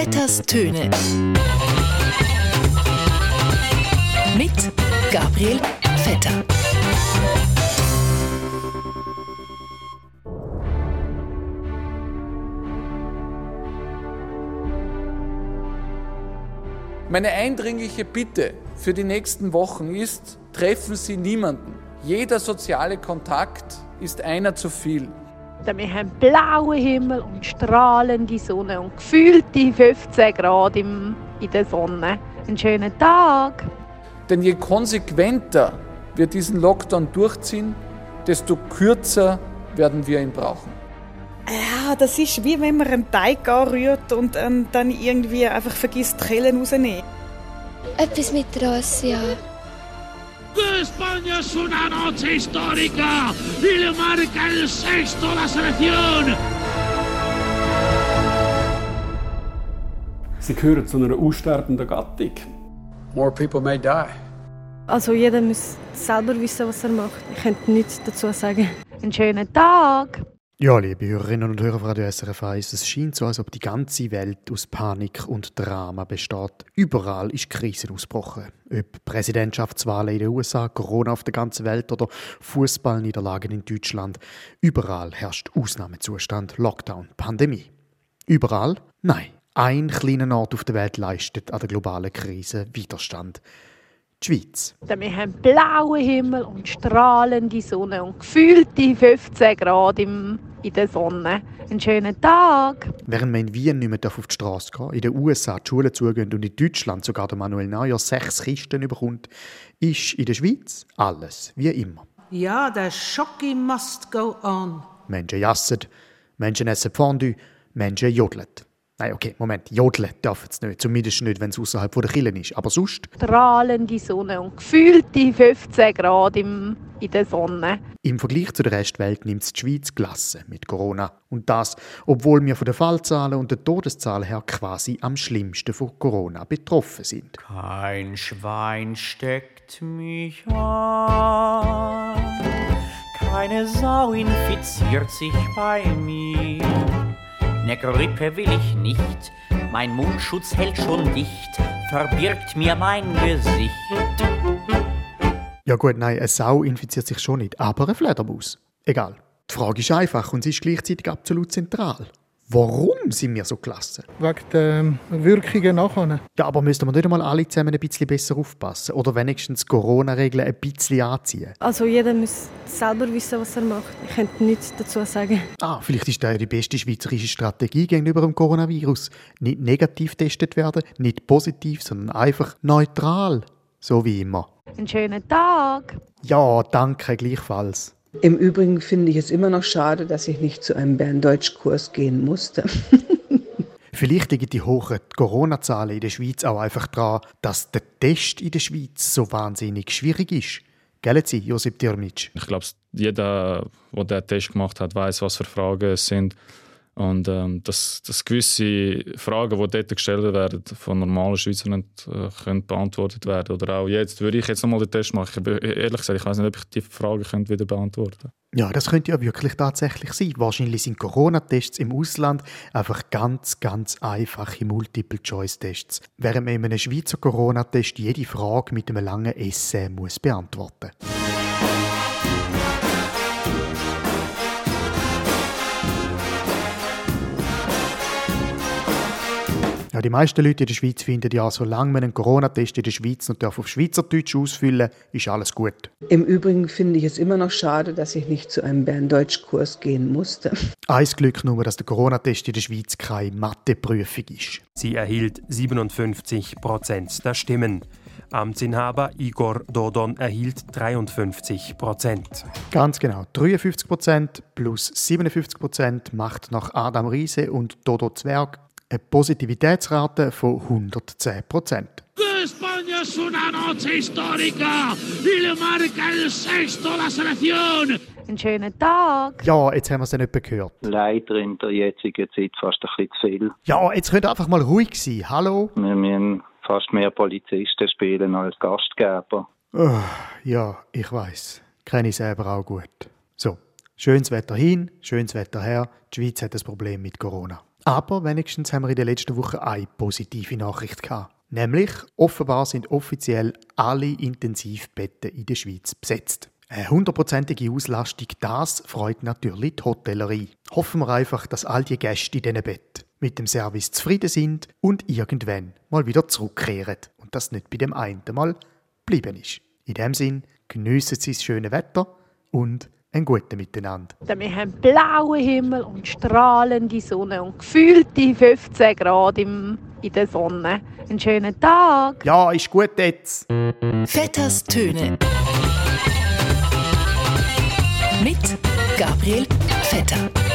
Vetters Töne. Mit Gabriel Vetter. Meine eindringliche Bitte für die nächsten Wochen ist, treffen Sie niemanden. Jeder soziale Kontakt ist einer zu viel. Wir haben blauen Himmel und strahlende Sonne und gefühlte 15 Grad im, in der Sonne. Einen schönen Tag. Denn je konsequenter wir diesen Lockdown durchziehen, desto kürzer werden wir ihn brauchen. Ja, das ist wie wenn man einen Teig anrührt und ähm, dann irgendwie einfach vergisst, die Kellen rauszunehmen. Etwas mit Rassia. España es una noche histórica y le marca el sexto la selección. Sie gehören zu einer aussterbenden Gattung. More people may die. Also jeder muss selber wissen, was er macht. Ich könnte nichts dazu sagen. Einen schönen Tag. Ja, liebe Hörerinnen und Hörer von Radio SRF 1, es scheint so, als ob die ganze Welt aus Panik und Drama besteht. Überall ist Krise ausgebrochen. Ob Präsidentschaftswahlen in den USA, Corona auf der ganzen Welt oder Fußballniederlagen in Deutschland. Überall herrscht Ausnahmezustand, Lockdown, Pandemie. Überall? Nein. Ein kleiner Ort auf der Welt leistet an der globalen Krise Widerstand die Schweiz. Wir haben blauen Himmel und strahlende Sonne und gefühlte 15 Grad im, in der Sonne. Einen schönen Tag. Während man in Wien nicht mehr auf die Straße gehen in den USA die Schulen zugehen und in Deutschland sogar der Manuel Neuer sechs Kisten überkommt, ist in der Schweiz alles wie immer. Ja, der Schocki must go on. Menschen jassen, Menschen essen Fondue, Menschen jodeln. Nein, okay, Moment. Jodeln dürfen sie nicht. Zumindest nicht, wenn es außerhalb der Kille ist. Aber sonst? Strahlende Sonne und gefühlte 15 Grad im, in der Sonne. Im Vergleich zu der Restwelt nimmt die Schweiz Klasse mit Corona. Und das, obwohl wir von den Fallzahlen und der Todeszahl her quasi am schlimmsten von Corona betroffen sind. Kein Schwein steckt mich an. Keine Sau infiziert sich bei mir. Ne Grippe will ich nicht, mein Mundschutz hält schon dicht, verbirgt mir mein Gesicht. Ja gut, nein, eine Sau infiziert sich schon nicht, aber eine Fledermaus. Egal. Die Frage ist einfach und sie ist gleichzeitig absolut zentral. Warum sind wir so klasse? Wegen der Wirkungen nachher. Ja, aber müssten wir nicht einmal alle zusammen ein bisschen besser aufpassen? Oder wenigstens Corona-Regeln ein bisschen anziehen? Also jeder muss selber wissen, was er macht. Ich könnte nichts dazu sagen. Ah, vielleicht ist das die beste schweizerische Strategie gegenüber dem Coronavirus. Nicht negativ getestet werden, nicht positiv, sondern einfach neutral. So wie immer. Einen schönen Tag. Ja, danke, gleichfalls. Im Übrigen finde ich es immer noch schade, dass ich nicht zu einem Berndeutschkurs gehen musste. Vielleicht liegen die hohen Corona-Zahlen in der Schweiz auch einfach daran, dass der Test in der Schweiz so wahnsinnig schwierig ist. Gell, Sie, Josip Dirmic? Ich glaube, jeder, der den Test gemacht hat, weiß, was für Fragen es sind. Und ähm, dass, dass gewisse Fragen, die dort gestellt werden, von normalen Schweizern nicht äh, können beantwortet werden Oder auch jetzt würde ich jetzt nochmal den Test machen. Ich, ehrlich gesagt, ich weiß nicht, ob ich die Fragen könnte wieder beantworten. Ja, das könnte ja wirklich tatsächlich sein. Wahrscheinlich sind Corona-Tests im Ausland einfach ganz, ganz einfache Multiple-Choice-Tests, während man in einem Schweizer Corona-Test jede Frage mit einem langen Essay muss beantworten muss. Ja, die meisten Leute in der Schweiz finden ja, solange man einen Corona-Test in der Schweiz noch auf Schweizerdeutsch ausfüllen ist alles gut. Im Übrigen finde ich es immer noch schade, dass ich nicht zu einem Berndeutschkurs gehen musste. Eins Glück nur, dass der Corona-Test in der Schweiz keine Matheprüfung ist. Sie erhielt 57 Prozent der Stimmen. Amtsinhaber Igor Dodon erhielt 53 Prozent. Ganz genau. 53 Prozent plus 57 Prozent macht nach Adam Riese und Dodo Zwerg eine Positivitätsrate von 110 Prozent. España es una noche histórica y le marca el sexto la selección. Einen schönen Tag. Ja, jetzt haben wir es ja nicht gehört. Leider in der jetzigen Zeit fast ein bisschen zu viel. Ja, jetzt könnt ihr einfach mal ruhig sein. Hallo? Wir müssen fast mehr Polizisten spielen als Gastgeber. Oh, ja, ich weiß. Kenne ich selber auch gut. So, schönes Wetter hin, schönes Wetter her. Die Schweiz hat das Problem mit Corona. Aber wenigstens haben wir in der letzten Woche eine positive Nachricht gehabt. Nämlich, offenbar sind offiziell alle Intensivbetten in der Schweiz besetzt. Eine hundertprozentige Auslastung, das freut natürlich die Hotellerie. Hoffen wir einfach, dass all die Gäste in diesen Betten mit dem Service zufrieden sind und irgendwann mal wieder zurückkehren und das nicht bei dem einen Mal bleiben ist. In dem Sinn, geniessen Sie das schöne Wetter und ein guten Miteinander. Wir haben blauen Himmel und strahlende Sonne und gefühlte 15 Grad im, in der Sonne. Einen schönen Tag. Ja, ist gut jetzt. Vetters Töne. Mit Gabriel Vetter.